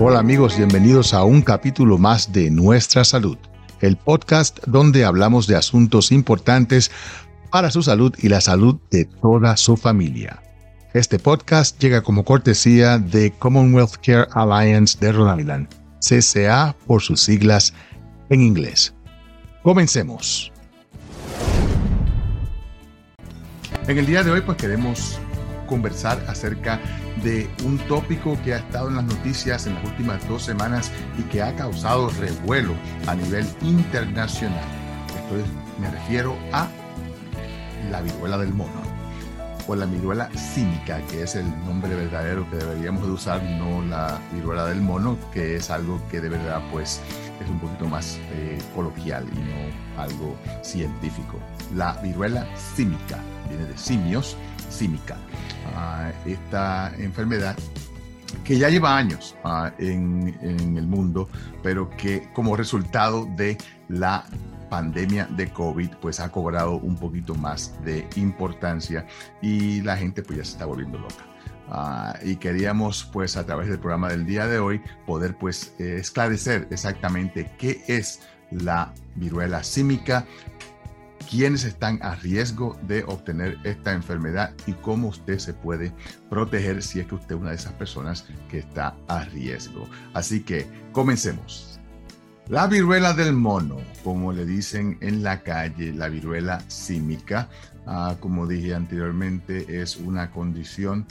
Hola amigos, bienvenidos a un capítulo más de Nuestra Salud, el podcast donde hablamos de asuntos importantes para su salud y la salud de toda su familia. Este podcast llega como cortesía de Commonwealth Care Alliance de Rhode Island, CCA por sus siglas en inglés. Comencemos. En el día de hoy pues queremos conversar acerca de un tópico que ha estado en las noticias en las últimas dos semanas y que ha causado revuelo a nivel internacional. Esto me refiero a la viruela del mono o la viruela cínica, que es el nombre verdadero que deberíamos de usar, no la viruela del mono, que es algo que de verdad pues es un poquito más eh, coloquial y no algo científico. La viruela cínica viene de simios, címica. Ah, esta enfermedad que ya lleva años en, en el mundo, pero que como resultado de la pandemia de COVID pues ha cobrado un poquito más de importancia y la gente pues ya se está volviendo loca. Ah, y queríamos pues a través del programa del día de hoy poder pues eh, esclarecer exactamente qué es la viruela símica, quiénes están a riesgo de obtener esta enfermedad y cómo usted se puede proteger si es que usted es una de esas personas que está a riesgo. Así que comencemos. La viruela del mono, como le dicen en la calle, la viruela símica, ah, como dije anteriormente, es una condición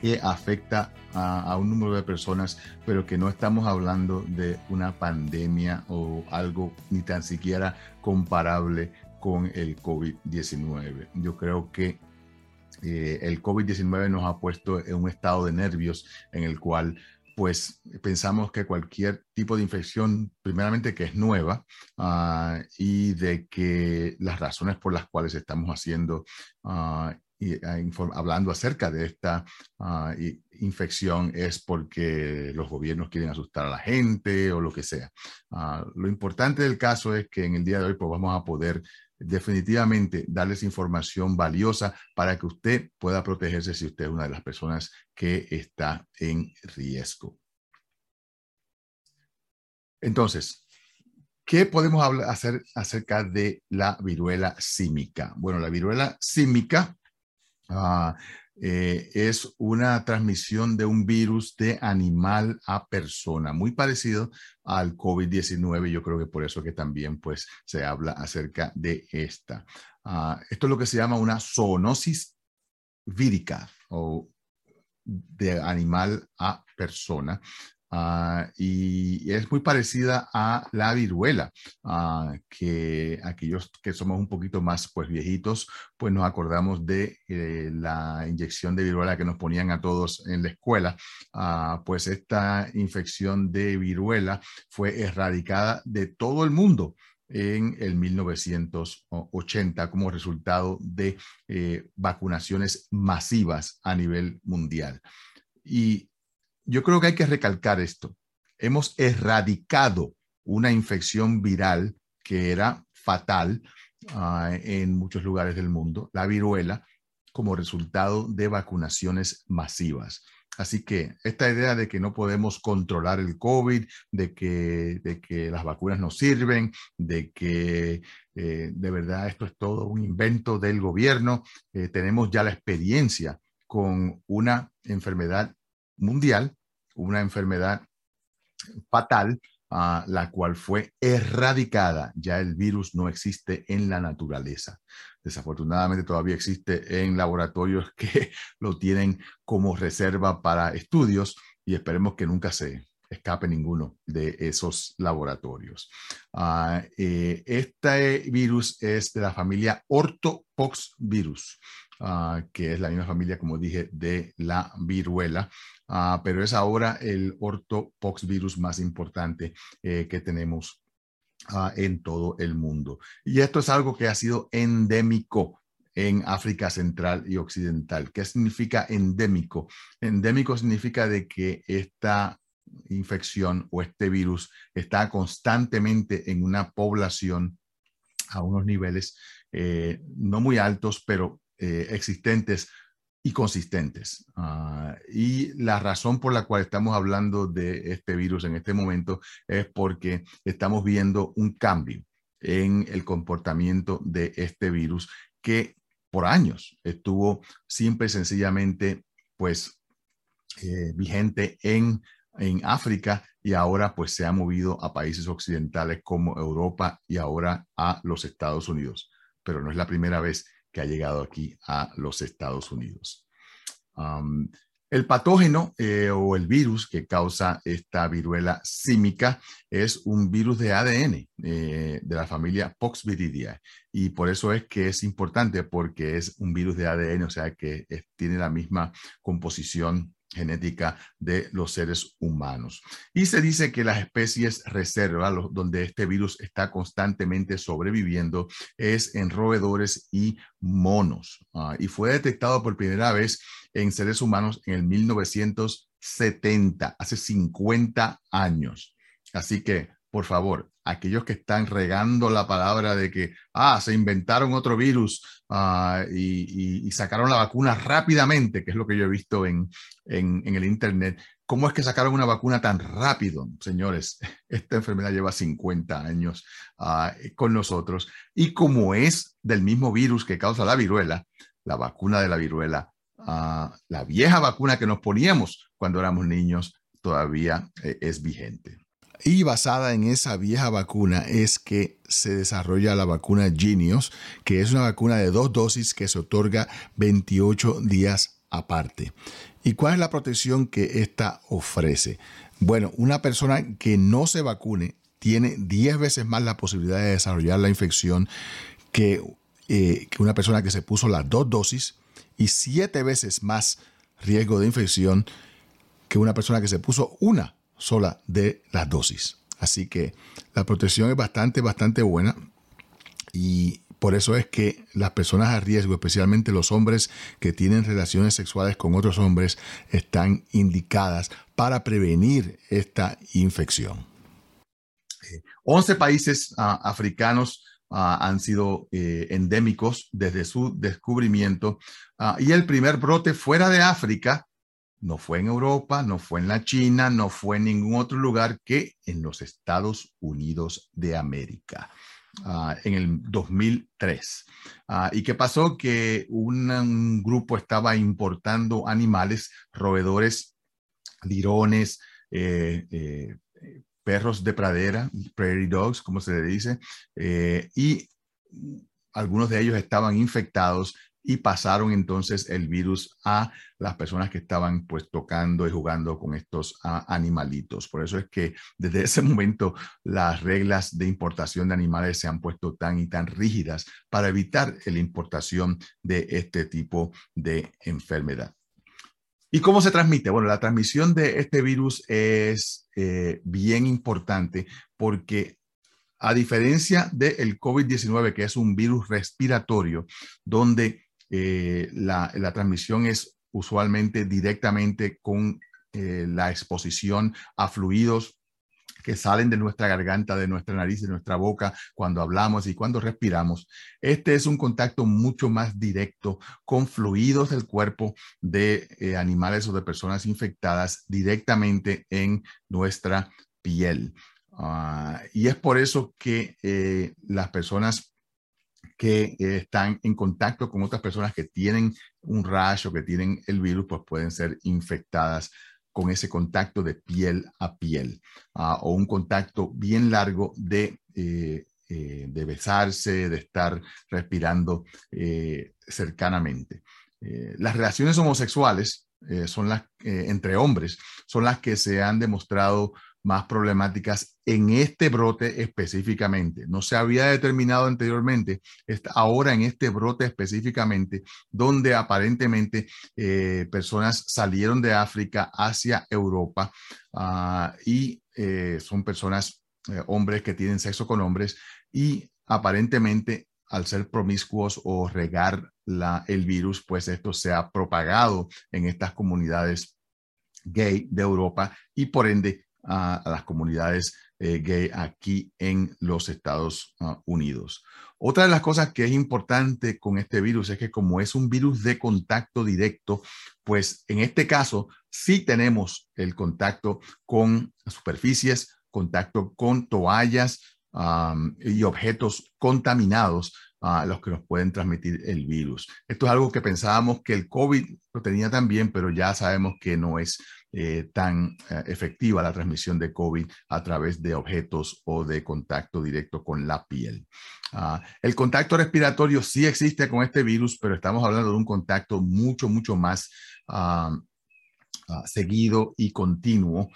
que afecta a, un número de personas, pero que no estamos hablando de una pandemia o algo ni tan siquiera comparable con el COVID-19. Yo creo que eh, el COVID-19 nos ha puesto en un estado de nervios en el cual pues pensamos que cualquier tipo de infección, primeramente que es nueva, ah, y de que las razones por las cuales estamos haciendo uh, y, hablando acerca de esta ah, infección es porque los gobiernos quieren asustar a la gente o lo que sea. lo importante del caso es que en el día de hoy pues, vamos a poder definitivamente darles información valiosa para que usted pueda protegerse si usted es una de las personas que está en riesgo. Entonces, ¿qué podemos hacer acerca de la viruela símica? Bueno, la viruela símica ah, eh, es una transmisión de un virus de animal a persona, muy parecido al COVID-19. Yo creo que por eso que también pues, se habla acerca de esta. Ah, esto es lo que se llama una zoonosis vírica o de animal a persona. Ah, y es muy parecida a la viruela, ah, que aquellos que somos un poquito más pues viejitos, pues nos acordamos de eh, la inyección de viruela que nos ponían a todos en la escuela, ah, pues esta infección de viruela fue erradicada de todo el mundo en el 1980 como resultado de eh, vacunaciones masivas a nivel mundial. Y yo creo que hay que recalcar esto. Hemos erradicado una infección viral que era fatal ah, en muchos lugares del mundo, la viruela, como resultado de vacunaciones masivas. Así que esta idea de que no podemos controlar el COVID, de que, de que las vacunas no sirven, de que eh, de verdad esto es todo un invento del gobierno, eh, tenemos ya la experiencia con una enfermedad mundial, una enfermedad fatal, a la cual fue erradicada. Ya el virus no existe en la naturaleza. Desafortunadamente todavía existe en laboratorios que lo tienen como reserva para estudios y esperemos que nunca se escape ninguno de esos laboratorios. Ah, eh, este virus es de la familia Orthopoxvirus. Ah, que es la misma familia, como dije, de la viruela, ah, pero es ahora el ortopoxvirus más importante eh, que tenemos ah, en todo el mundo. Y esto es algo que ha sido endémico en África Central y Occidental. ¿Qué significa endémico? Endémico significa de que esta infección o este virus está constantemente en una población a unos niveles eh, no muy altos, pero eh, existentes y consistentes. Ah, y la razón por la cual estamos hablando de este virus en este momento es porque estamos viendo un cambio en el comportamiento de este virus que por años estuvo siempre sencillamente pues eh, vigente en, en África y ahora pues se ha movido a países occidentales como Europa y ahora a los Estados Unidos. Pero no es la primera vez que ha llegado aquí a los Estados Unidos. el patógeno eh, o el virus que causa esta viruela símica es un virus de ADN eh, de la familia Poxviridae y por eso es que es importante porque es un virus de ADN, o sea que tiene la misma composición genética de los seres humanos. Y se dice que las especies reserva, donde este virus está constantemente sobreviviendo, es en roedores y monos. Ah, y fue detectado por primera vez en seres humanos en el 1970, hace 50 años. Así que, por favor, aquellos que están regando la palabra de que, ah, se inventaron otro virus ah, y, sacaron la vacuna rápidamente, que es lo que yo he visto en, el Internet. ¿Cómo es que sacaron una vacuna tan rápido? Señores, esta enfermedad lleva 50 años ah, con nosotros y como es del mismo virus que causa la viruela, la vacuna de la viruela, ah, la vieja vacuna que nos poníamos cuando éramos niños, todavía eh, es vigente. Y basada en esa vieja vacuna es que se desarrolla la vacuna Genius, que es una vacuna de dos dosis que se otorga 28 días aparte. ¿Y cuál es la protección que esta ofrece? Bueno, una persona que no se vacune tiene 10 veces más la posibilidad de desarrollar la infección que, eh, que una persona que se puso las dos dosis y 7 veces más riesgo de infección que una persona que se puso una sola de las dosis. Así que la protección es bastante, bastante buena y por eso es que las personas a riesgo, especialmente los hombres que tienen relaciones sexuales con otros hombres, están indicadas para prevenir esta infección. 11 países ah, africanos ah, han sido eh, endémicos desde su descubrimiento ah, y el primer brote fuera de África no fue en Europa, no fue en la China, no fue en ningún otro lugar que en los Estados Unidos de América. Ah, en el 2003. Ah, ¿Y qué pasó? Que un, grupo estaba importando animales, roedores, lirones, eh, eh, perros de pradera, prairie dogs, como se le dice, eh, y algunos de ellos estaban infectados y pasaron entonces el virus a las personas que estaban pues tocando y jugando con estos animalitos. Por eso es que desde ese momento las reglas de importación de animales se han puesto tan y tan rígidas para evitar la importación de este tipo de enfermedad. ¿Y cómo se transmite? Bueno, la transmisión de este virus es eh, bien importante porque a diferencia del COVID-19, que es un virus respiratorio, donde eh, la, transmisión es usualmente directamente con eh, la exposición a fluidos que salen de nuestra garganta, de nuestra nariz, de nuestra boca cuando hablamos y cuando respiramos. Este es un contacto mucho más directo con fluidos del cuerpo de eh, animales o de personas infectadas directamente en nuestra piel. Ah, y es por eso que las personas que eh, están en contacto con otras personas que tienen un rash o que tienen el virus, pues pueden ser infectadas con ese contacto de piel a piel ah, o un contacto bien largo de, eh, eh, de besarse, de estar respirando cercanamente. las relaciones homosexuales son las, entre hombres son las que se han demostrado más problemáticas en este brote específicamente. No se había determinado anteriormente, ahora en este brote específicamente, donde aparentemente eh, personas salieron de África hacia Europa ah, y eh, son personas, eh, hombres que tienen sexo con hombres y aparentemente al ser promiscuos o regar la, el virus, pues esto se ha propagado en estas comunidades gay de Europa y por ende a, las comunidades gay aquí en los Estados ah, Unidos. Otra de las cosas que es importante con este virus es que como es un virus de contacto directo, pues en este caso sí tenemos el contacto con superficies, contacto con toallas y objetos contaminados a los que nos pueden transmitir el virus. Esto es algo que pensábamos que el COVID lo tenía también, pero ya sabemos que no es eh, tan eh, efectiva la transmisión de COVID a través de objetos o de contacto directo con la piel. Ah, el contacto respiratorio sí existe con este virus, pero estamos hablando de un contacto mucho, mucho más ah, ah, seguido y continuo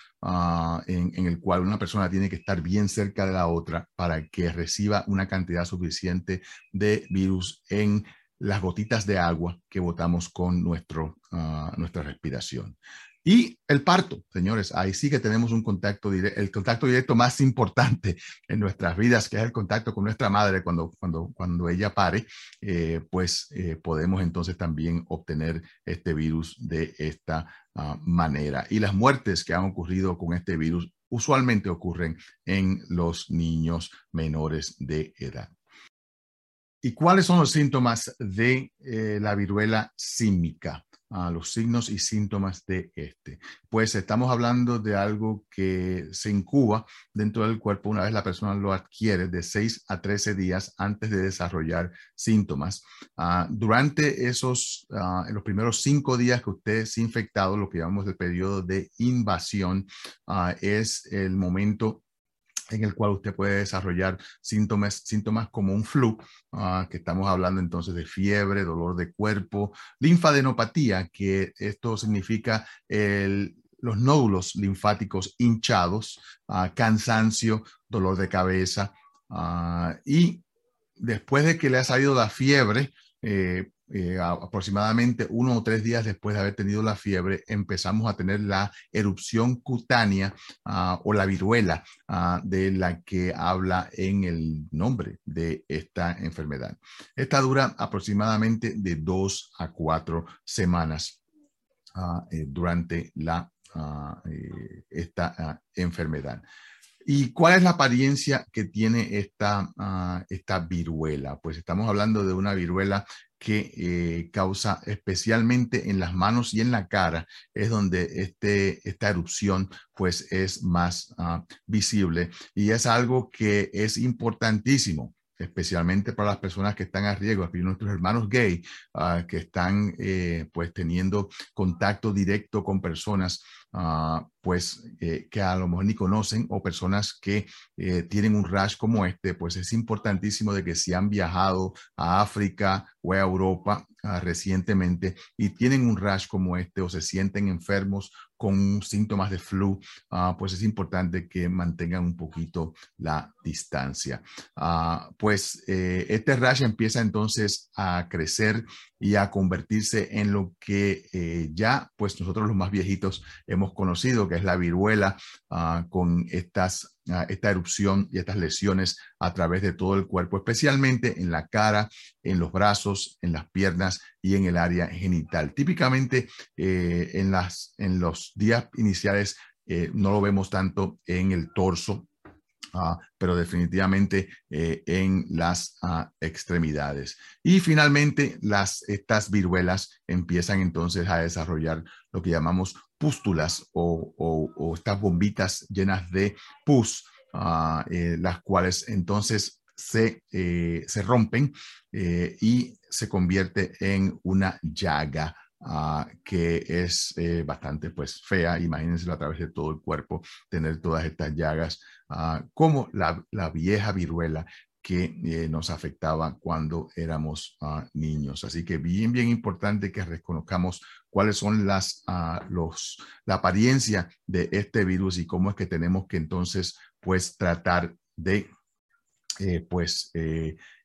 en, en, el cual una persona tiene que estar bien cerca de la otra para que reciba una cantidad suficiente de virus en las gotitas de agua que botamos con nuestro, nuestra respiración. Y el parto, señores, ahí sí que tenemos un contacto directo, el contacto directo más importante en nuestras vidas, que es el contacto con nuestra madre cuando, cuando, cuando ella pare, eh, pues eh, podemos entonces también obtener este virus de esta ah, manera. Y las muertes que han ocurrido con este virus usualmente ocurren en los niños menores de edad. ¿Y cuáles son los síntomas de eh, la viruela símica? a los signos y síntomas de este. Pues estamos hablando de algo que se incuba dentro del cuerpo una vez la persona lo adquiere de 6 a 13 días antes de desarrollar síntomas. Ah, durante esos, ah, los primeros 5 días que usted es infectado, lo que llamamos el periodo de invasión, ah, es el momento en el cual usted puede desarrollar síntomas, síntomas como un flu, ah, que estamos hablando entonces de fiebre, dolor de cuerpo, linfadenopatía, que esto significa los nódulos linfáticos hinchados, ah, cansancio, dolor de cabeza, ah, y después de que le ha salido la fiebre, eh, eh, aproximadamente uno o tres días después de haber tenido la fiebre, empezamos a tener la erupción cutánea ah, o la viruela ah, de la que habla en el nombre de esta enfermedad. Esta dura aproximadamente de dos a cuatro semanas ah, eh, durante la, eh, esta enfermedad. ¿Y cuál es la apariencia que tiene esta, esta viruela? Pues estamos hablando de una viruela que eh, causa especialmente en las manos y en la cara, es donde este, esta erupción pues es más ah, visible. Y es algo que es importantísimo especialmente para las personas que están a riesgo, aquí nuestros hermanos gay, ah, que están eh, pues teniendo contacto directo con personas Ah, pues eh, que a lo mejor ni conocen o personas que eh, tienen un rash como este, pues es importantísimo de que si han viajado a África o a Europa ah, recientemente y tienen un rash como este o se sienten enfermos con síntomas de flu, ah, pues es importante que mantengan un poquito la distancia. pues eh, este rash empieza entonces a crecer y a convertirse en lo que ya, pues nosotros los más viejitos hemos conocido, que es la viruela, ah, con estas, ah, esta erupción y estas lesiones a través de todo el cuerpo, especialmente en la cara, en los brazos, en las piernas y en el área genital. Típicamente eh, en, las, en los días iniciales eh, no lo vemos tanto en el torso Ah, pero definitivamente eh, en las ah, extremidades. Y finalmente, las, estas viruelas empiezan entonces a desarrollar lo que llamamos pústulas o, estas bombitas llenas de pus, ah, eh, las cuales entonces se, eh, se rompen y se convierte en una llaga Ah, que es eh, bastante pues fea, imagínense a través de todo el cuerpo, tener todas estas llagas, ah, como la, vieja viruela que eh, nos afectaba cuando éramos ah, niños. Así que bien, bien importante que reconozcamos cuáles son las, los, la apariencia de este virus y cómo es que tenemos que entonces pues tratar de eh, pues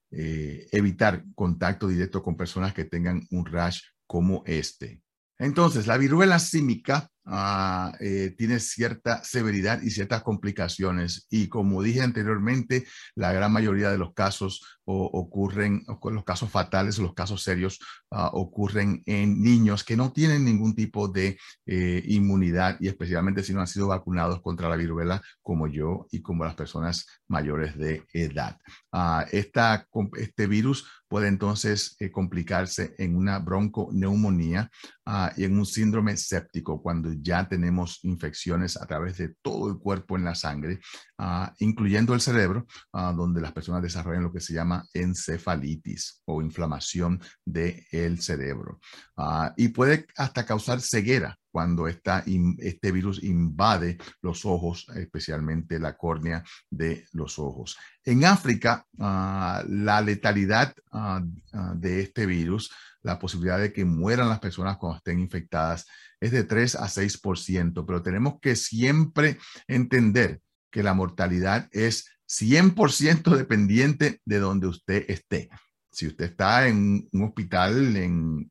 evitar contacto directo con personas que tengan un rash como este. Entonces, la viruela símica ah, eh, tiene cierta severidad y ciertas complicaciones. Y como dije anteriormente, la gran mayoría de los casos ocurren, los casos fatales los casos serios ah, ocurren en niños que no tienen ningún tipo de eh, inmunidad y especialmente si no han sido vacunados contra la viruela como yo y como las personas mayores de edad. Ah, este virus puede entonces eh, complicarse en una bronconeumonía y en un síndrome séptico cuando ya tenemos infecciones a través de todo el cuerpo en la sangre, uh, incluyendo el cerebro, donde las personas desarrollan lo que se llama encefalitis o inflamación del cerebro. y puede hasta causar ceguera cuando este virus invade los ojos, especialmente la córnea de los ojos. En África, ah, la letalidad ah, ah, de este virus, la posibilidad de que mueran las personas cuando estén infectadas, es de 3 a 6%, pero tenemos que siempre entender que la mortalidad es 100% dependiente de donde usted esté si usted está en un hospital en,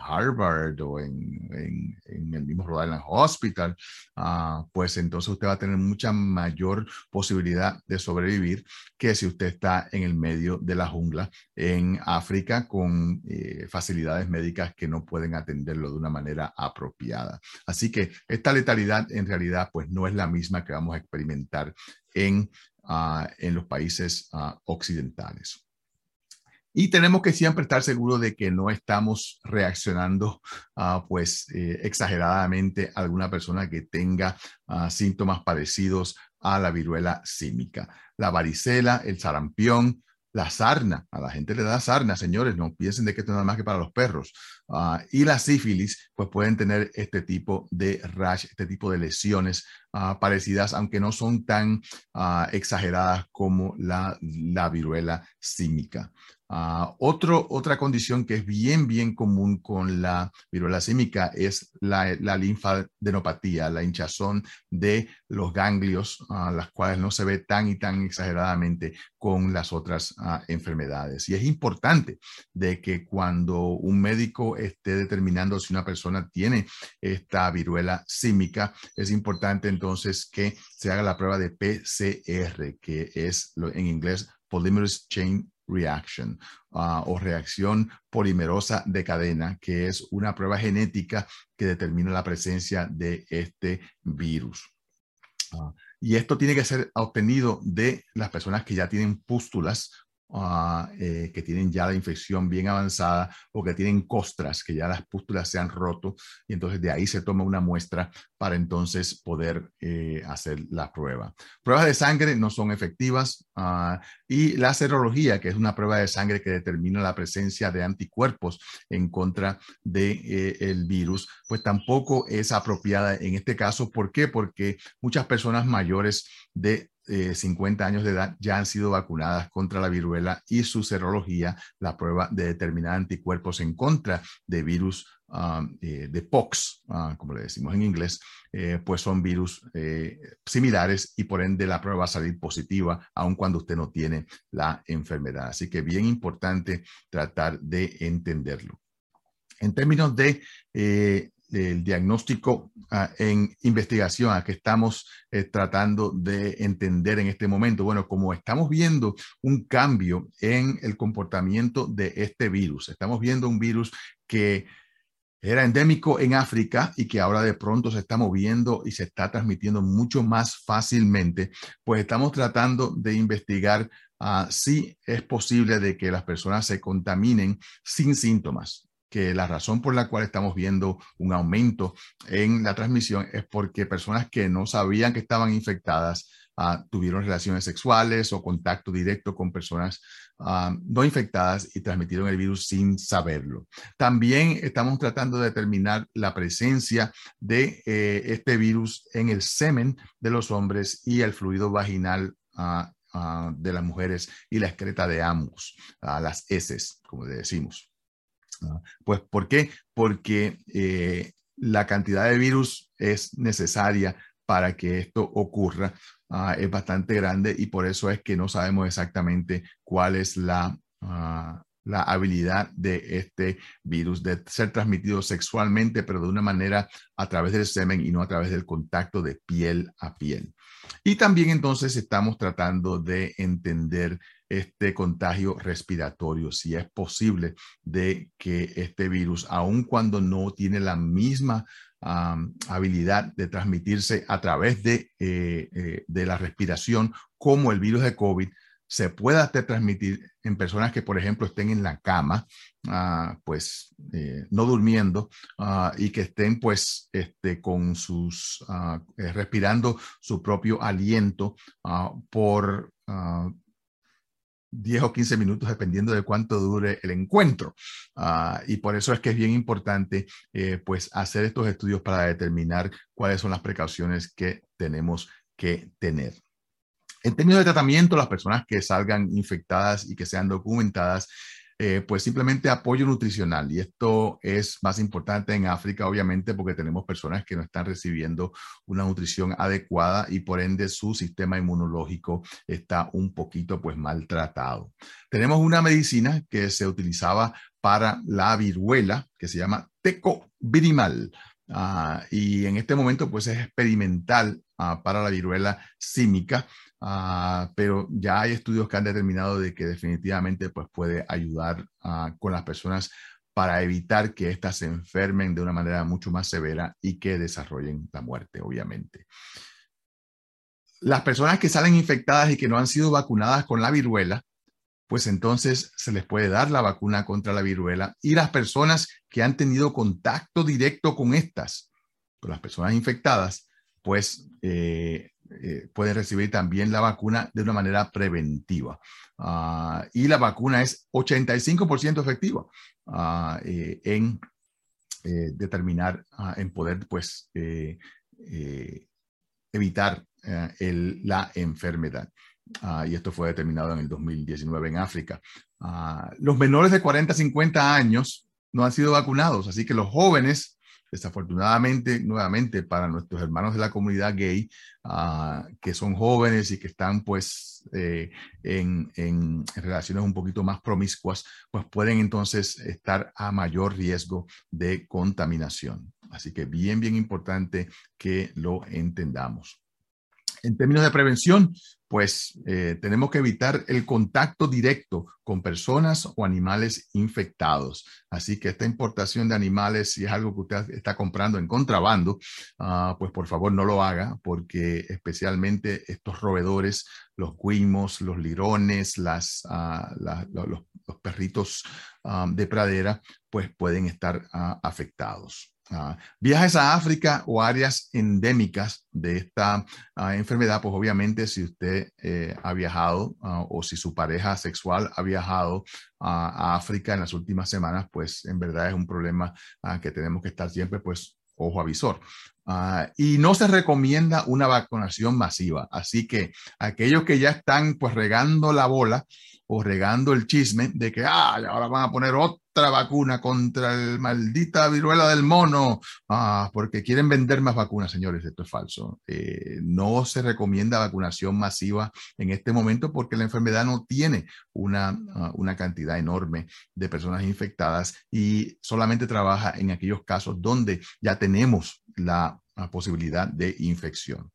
Harvard o en, el mismo Rhode Island Hospital, ah, pues entonces usted va a tener mucha mayor posibilidad de sobrevivir que si usted está en el medio de la jungla en África con eh, facilidades médicas que no pueden atenderlo de una manera apropiada. Así que esta letalidad en realidad pues no es la misma que vamos a experimentar en, ah, en los países ah, occidentales. Y tenemos que siempre estar seguros de que no estamos reaccionando uh, pues eh, exageradamente a alguna persona que tenga uh, síntomas parecidos a la viruela símica. La varicela, el sarampión, la sarna, a la gente le da sarna, señores, no piensen de que esto es nada más que para los perros. Uh, y la sífilis, pues pueden tener este tipo de rash, este tipo de lesiones parecidas, aunque no son tan exageradas como la, la viruela símica. Otro, otra condición que es bien, bien común con la viruela símica es la, la linfadenopatía, la hinchazón de los ganglios, uh, las cuales no se ve tan y tan exageradamente con las otras uh, enfermedades. Y es importante de que cuando un médico esté determinando si una persona tiene esta viruela símica, es importante entonces que se haga la prueba de PCR, que es en inglés Polymerase Chain reaction ah, o reacción polimerosa de cadena, que es una prueba genética que determina la presencia de este virus. Ah, y esto tiene que ser obtenido de las personas que ya tienen pústulas Ah, eh, que tienen ya la infección bien avanzada o que tienen costras, que ya las pústulas se han roto, y entonces de ahí se toma una muestra para entonces poder eh, hacer la prueba. Pruebas de sangre no son efectivas ah, y la serología, que es una prueba de sangre que determina la presencia de anticuerpos en contra del de, eh, virus, pues tampoco es apropiada en este caso. ¿Por qué? Porque muchas personas mayores de 50 eh, años de edad ya han sido vacunadas contra la viruela y su serología, la prueba de determinar anticuerpos en contra de virus ah, eh, de POX, ah, como le decimos en inglés, eh, pues son virus similares y por ende la prueba va a salir positiva aun cuando usted no tiene la enfermedad. Así que bien importante tratar de entenderlo. En términos de del diagnóstico ah, en investigación a que estamos eh, tratando de entender en este momento. Bueno, como estamos viendo un cambio en el comportamiento de este virus, estamos viendo un virus que era endémico en África y que ahora de pronto se está moviendo y se está transmitiendo mucho más fácilmente, pues estamos tratando de investigar ah, si es posible de que las personas se contaminen sin síntomas que la razón por la cual estamos viendo un aumento en la transmisión es porque personas que no sabían que estaban infectadas ah, tuvieron relaciones sexuales o contacto directo con personas ah, no infectadas y transmitieron el virus sin saberlo. También estamos tratando de determinar la presencia de eh, este virus en el semen de los hombres y el fluido vaginal ah, de las mujeres y la excreta de ambos, las heces, como decimos. Pues, ¿por qué? Porque eh, la cantidad de virus es necesaria para que esto ocurra. Ah, es bastante grande y por eso es que no sabemos exactamente cuál es la, ah, la habilidad de este virus de ser transmitido sexualmente, pero de una manera a través del semen y no a través del contacto de piel a piel. Y también entonces estamos tratando de entender este contagio respiratorio, si es posible de que este virus, aun cuando no tiene la misma habilidad de transmitirse a través de, eh, eh, de la respiración como el virus de COVID, se pueda transmitir en personas que, por ejemplo, estén en la cama, ah, pues eh, no durmiendo ah, y que estén pues este, con sus, ah, respirando su propio aliento por 10 o 15 minutos, dependiendo de cuánto dure el encuentro. Ah, y por eso es que es bien importante eh, pues hacer estos estudios para determinar cuáles son las precauciones que tenemos que tener. En términos de tratamiento, las personas que salgan infectadas y que sean documentadas, eh, pues simplemente apoyo nutricional. Y esto es más importante en África, obviamente, porque tenemos personas que no están recibiendo una nutrición adecuada y por ende su sistema inmunológico está un poquito pues maltratado. Tenemos una medicina que se utilizaba para la viruela que se llama tecovirimal. Uh, y en este momento pues es experimental ah, para la viruela símica Ah, pero ya hay estudios que han determinado de que definitivamente pues, puede ayudar ah, con las personas para evitar que éstas se enfermen de una manera mucho más severa y que desarrollen la muerte, obviamente. Las personas que salen infectadas y que no han sido vacunadas con la viruela, pues entonces se les puede dar la vacuna contra la viruela y las personas que han tenido contacto directo con estas, con las personas infectadas, pues eh, eh, pueden recibir también la vacuna de una manera preventiva. Ah, y la vacuna es 85% efectiva ah, eh, en determinar, ah, en poder pues evitar la enfermedad. Y esto fue determinado en el 2019 en África. los menores de 40 a 50 años no han sido vacunados, así que los jóvenes desafortunadamente, nuevamente, para nuestros hermanos de la comunidad gay, ah, que son jóvenes y que están pues eh, en, en, relaciones un poquito más promiscuas, pues pueden entonces estar a mayor riesgo de contaminación. Así que bien, bien importante que lo entendamos. En términos de prevención, pues eh, tenemos que evitar el contacto directo con personas o animales infectados. Así que esta importación de animales, si es algo que usted está comprando en contrabando, ah, pues por favor no lo haga, porque especialmente estos roedores, los guimos, los lirones, las, ah, los, perritos ah, de pradera, pues pueden estar afectados. Ah, viajes a África o áreas endémicas de esta ah, enfermedad, pues obviamente si usted eh, ha viajado ah, o si su pareja sexual ha viajado a África en las últimas semanas, pues en verdad es un problema que tenemos que estar siempre pues ojo avisor. Y no se recomienda una vacunación masiva. Así que aquellos que ya están pues regando la bola o regando el chisme de que ah, ahora van a poner otra vacuna contra el maldita viruela del mono, ah, porque quieren vender más vacunas, señores, esto es falso. Eh, no se recomienda vacunación masiva en este momento porque la enfermedad no tiene una, ah, una cantidad enorme de personas infectadas y solamente trabaja en aquellos casos donde ya tenemos la posibilidad de infección.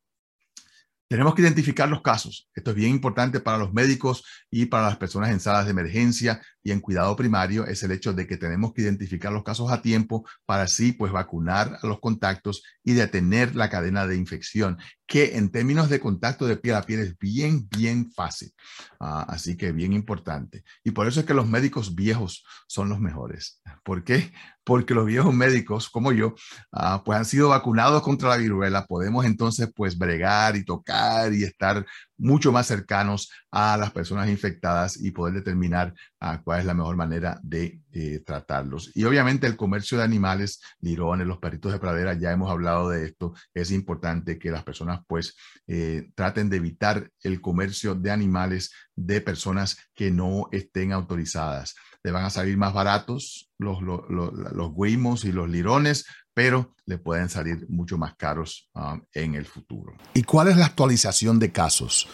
Tenemos que identificar los casos. Esto es bien importante para los médicos y para las personas en salas de emergencia y en cuidado primario. Es el hecho de que tenemos que identificar los casos a tiempo para así pues vacunar a los contactos y detener la cadena de infección, que en términos de contacto de piel a piel es bien, bien fácil. Ah, así que bien importante. Y por eso es que los médicos viejos son los mejores. ¿Por qué? Porque los viejos médicos como yo ah, pues han sido vacunados contra la viruela. Podemos entonces pues bregar y tocar y estar mucho más cercanos a las personas infectadas y poder determinar ah, cuál es la mejor manera de tratarlos. Y obviamente el comercio de animales, lirones, los perritos de pradera, ya hemos hablado de esto. Es importante que las personas pues eh, traten de evitar el comercio de animales de personas que no estén autorizadas. Le van a salir más baratos los, los, los, guimos y los lirones, pero le pueden salir mucho más caros um, en el futuro. ¿Y cuál es la actualización de casos?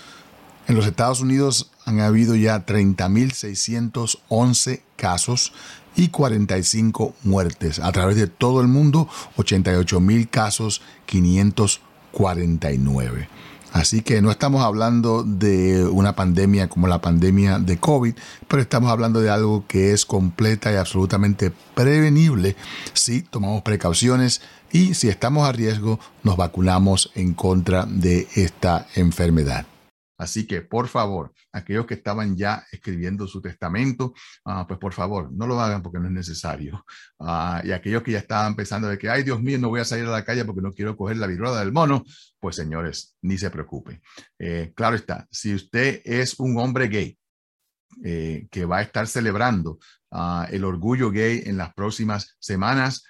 En los Estados Unidos han habido ya 30.611 casos y 45 muertes. A través de todo el mundo, 88.000 casos, 549. Así que no estamos hablando de una pandemia como la pandemia de COVID, pero estamos hablando de algo que es completa y absolutamente prevenible si tomamos precauciones y si estamos a riesgo nos vacunamos en contra de esta enfermedad. Así que, por favor, aquellos que estaban ya escribiendo su testamento, ah, pues por favor, no lo hagan porque no es necesario. Ah, y aquellos que ya estaban pensando de que, ay Dios mío, no voy a salir a la calle porque no quiero coger la viruela del mono, pues señores, ni se preocupen. Eh, claro está, si usted es un hombre gay, eh, que va a estar celebrando ah, el orgullo gay en las próximas semanas,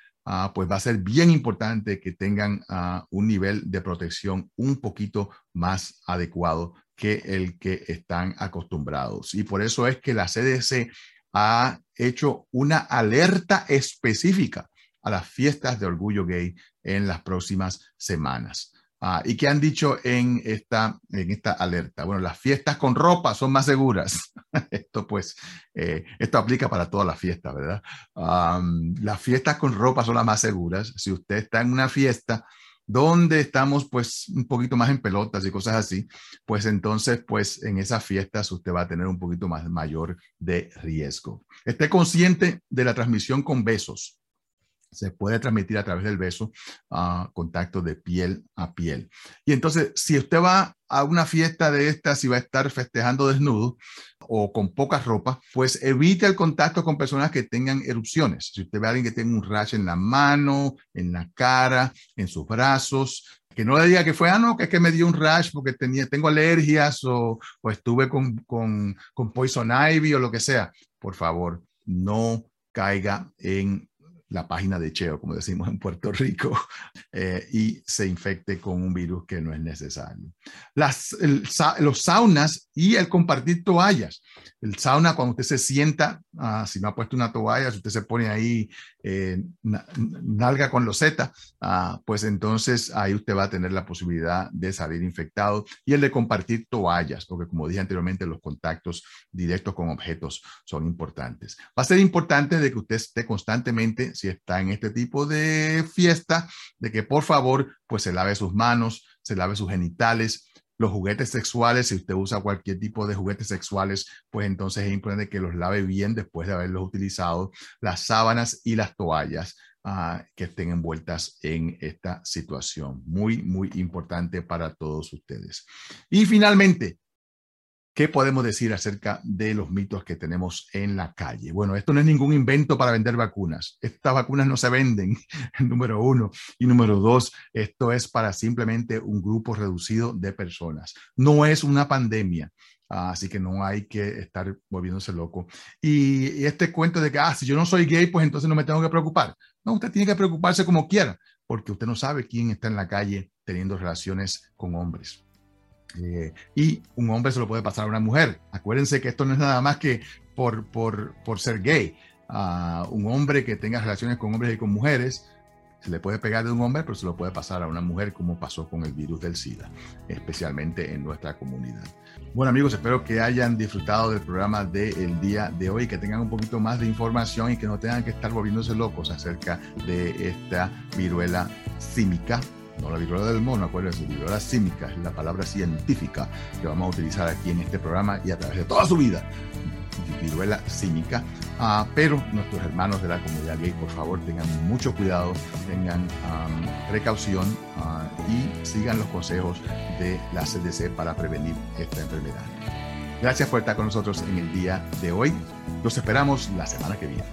pues va a ser bien importante que tengan un nivel de protección un poquito más adecuado que el que están acostumbrados. Y por eso es que la CDC ha hecho una alerta específica a las fiestas de orgullo gay en las próximas semanas. Ah, ¿Y qué han dicho en esta, en esta alerta? Bueno, las fiestas con ropa son más seguras. esto pues, eh, esto aplica para todas las fiestas, ¿verdad? las fiestas con ropa son las más seguras. Si usted está en una fiesta donde estamos pues un poquito más en pelotas y cosas así, pues entonces pues en esas fiestas usted va a tener un poquito más mayor de riesgo. Esté consciente de la transmisión con besos. Se puede transmitir a través del beso a contacto de piel a piel. Y entonces, si usted va a una fiesta de estas y va a estar festejando desnudo, o con poca ropa, pues evite el contacto con personas que tengan erupciones. Si usted ve a alguien que tenga un rash en la mano, en la cara, en sus brazos, que no le diga que fue, ah, no, que es que me dio un rash porque tenía, tengo alergias o, o estuve con, con poison ivy o lo que sea. Por favor, no caiga en la página de Cheo, como decimos en Puerto Rico, eh, y se infecte con un virus que no es necesario. Las, los saunas y el compartir toallas. El sauna, cuando usted se sienta, ah, si no ha puesto una toalla, si usted se pone ahí eh, nalga con loseta, ah, pues entonces ahí usted va a tener la posibilidad de salir infectado. Y el de compartir toallas, porque como dije anteriormente, los contactos directos con objetos son importantes. Va a ser importante de que usted esté constantemente, si está en este tipo de fiesta, de que por favor, pues se lave sus manos, se lave sus genitales, los juguetes sexuales, si usted usa cualquier tipo de juguetes sexuales, pues entonces es importante que los lave bien después de haberlos utilizado, las sábanas y las toallas ah, que estén envueltas en esta situación. Muy, muy importante para todos ustedes. Y finalmente, ¿Qué podemos decir acerca de los mitos que tenemos en la calle? Bueno, esto no es ningún invento para vender vacunas. Estas vacunas no se venden, número uno. Y número dos, esto es para simplemente un grupo reducido de personas. No es una pandemia. así que no hay que estar volviéndose loco. Y, este cuento de que, ah, si yo no soy gay, pues entonces no me tengo que preocupar. No, usted tiene que preocuparse como quiera, porque usted no sabe quién está en la calle teniendo relaciones con hombres. Eh, y un hombre se lo puede pasar a una mujer. Acuérdense que esto no es nada más que por, por, por ser gay. a un hombre que tenga relaciones con hombres y con mujeres, se le puede pegar de un hombre, pero se lo puede pasar a una mujer, como pasó con el virus del SIDA, especialmente en nuestra comunidad. Bueno amigos, espero que hayan disfrutado del programa del día de hoy, que tengan un poquito más de información y que no tengan que estar volviéndose locos acerca de esta viruela símica no la viruela del mono, acuérdense, viruela símica es la palabra científica que vamos a utilizar aquí en este programa y a través de toda su vida. Viruela símica, ah, pero nuestros hermanos de la comunidad gay, por favor, tengan mucho cuidado, tengan precaución ah, y sigan los consejos de la CDC para prevenir esta enfermedad. Gracias por estar con nosotros en el día de hoy. Los esperamos la semana que viene.